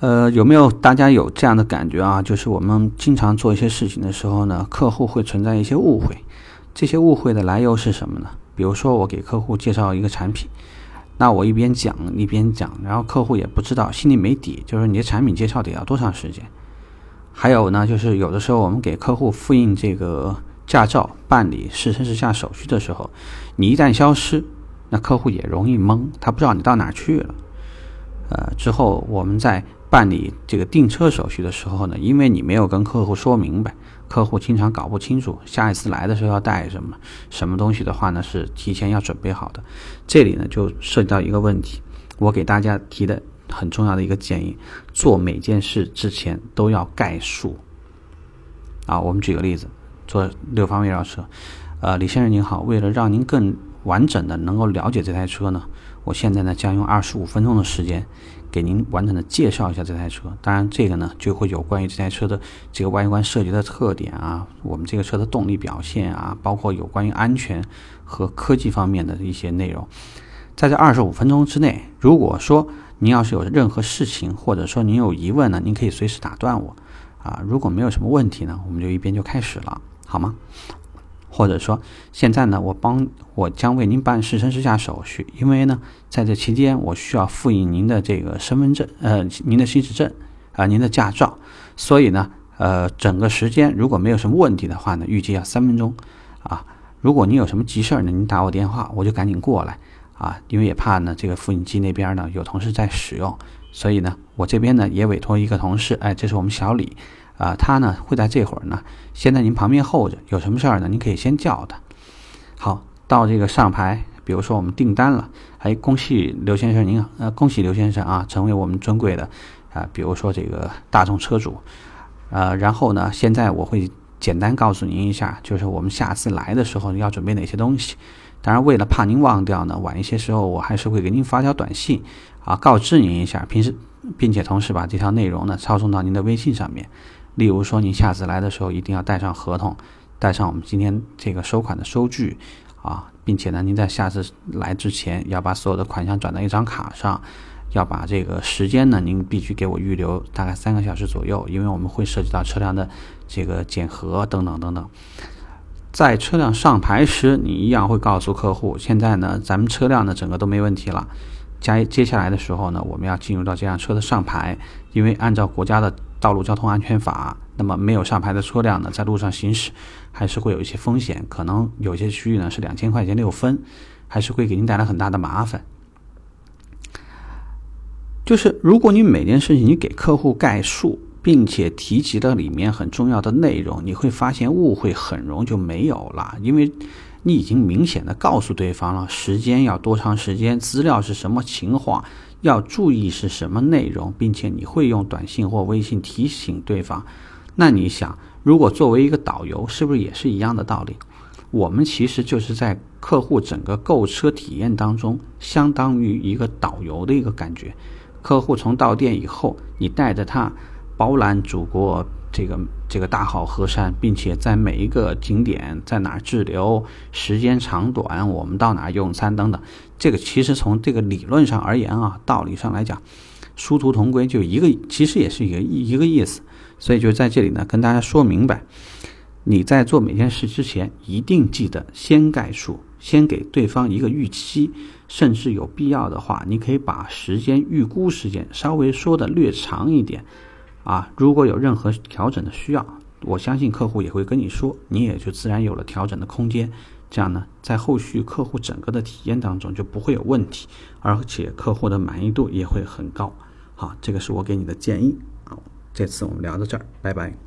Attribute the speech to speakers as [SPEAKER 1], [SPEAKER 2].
[SPEAKER 1] 呃，有没有大家有这样的感觉啊？就是我们经常做一些事情的时候呢，客户会存在一些误会。这些误会的来由是什么呢？比如说，我给客户介绍一个产品，那我一边讲一边讲，然后客户也不知道，心里没底，就是你的产品介绍得要多长时间。还有呢，就是有的时候我们给客户复印这个驾照、办理试乘试驾手续的时候，你一旦消失，那客户也容易懵，他不知道你到哪去了。呃，之后我们在办理这个订车手续的时候呢，因为你没有跟客户说明白，客户经常搞不清楚下一次来的时候要带什么什么东西的话呢，是提前要准备好的。这里呢就涉及到一个问题，我给大家提的很重要的一个建议：做每件事之前都要概述。啊，我们举个例子，做六方位绕车。呃，李先生您好，为了让您更完整的能够了解这台车呢。我现在呢将用二十五分钟的时间给您完整的介绍一下这台车。当然，这个呢就会有关于这台车的这个外观设计的特点啊，我们这个车的动力表现啊，包括有关于安全和科技方面的一些内容。在这二十五分钟之内，如果说您要是有任何事情，或者说您有疑问呢，您可以随时打断我啊。如果没有什么问题呢，我们就一边就开始了，好吗？或者说，现在呢，我帮我将为您办试乘试驾手续，因为呢，在这期间我需要复印您的这个身份证，呃，您的行驶证，啊，您的驾照，所以呢，呃，整个时间如果没有什么问题的话呢，预计要三分钟，啊，如果您有什么急事儿呢，您打我电话，我就赶紧过来，啊，因为也怕呢，这个复印机那边呢有同事在使用，所以呢，我这边呢也委托一个同事，哎，这是我们小李。啊，他呢会在这会儿呢，先在您旁边候着。有什么事儿呢，您可以先叫他。好，到这个上牌，比如说我们订单了，哎，恭喜刘先生，您呃，恭喜刘先生啊，成为我们尊贵的啊，比如说这个大众车主。呃，然后呢，现在我会简单告诉您一下，就是我们下次来的时候要准备哪些东西。当然，为了怕您忘掉呢，晚一些时候我还是会给您发条短信啊，告知您一下。平时，并且同时把这条内容呢抄送到您的微信上面。例如说，您下次来的时候一定要带上合同，带上我们今天这个收款的收据啊，并且呢，您在下次来之前要把所有的款项转到一张卡上，要把这个时间呢，您必须给我预留大概三个小时左右，因为我们会涉及到车辆的这个检核等等等等。在车辆上牌时，你一样会告诉客户，现在呢，咱们车辆呢整个都没问题了。接接下来的时候呢，我们要进入到这辆车的上牌，因为按照国家的道路交通安全法，那么没有上牌的车辆呢，在路上行驶还是会有一些风险，可能有些区域呢是两千块钱六分，还是会给您带来很大的麻烦。就是如果你每件事情你给客户概述，并且提及了里面很重要的内容，你会发现误会很容易就没有了，因为。你已经明显的告诉对方了，时间要多长时间，资料是什么情况，要注意是什么内容，并且你会用短信或微信提醒对方。那你想，如果作为一个导游，是不是也是一样的道理？我们其实就是在客户整个购车体验当中，相当于一个导游的一个感觉。客户从到店以后，你带着他包揽祖国。这个这个大好河山，并且在每一个景点在哪滞留，时间长短，我们到哪用餐等等，这个其实从这个理论上而言啊，道理上来讲，殊途同归，就一个其实也是一个一个意思。所以就在这里呢，跟大家说明白，你在做每件事之前，一定记得先概述，先给对方一个预期，甚至有必要的话，你可以把时间预估时间稍微说的略长一点。啊，如果有任何调整的需要，我相信客户也会跟你说，你也就自然有了调整的空间。这样呢，在后续客户整个的体验当中就不会有问题，而且客户的满意度也会很高。好，这个是我给你的建议。好，这次我们聊到这儿，拜拜。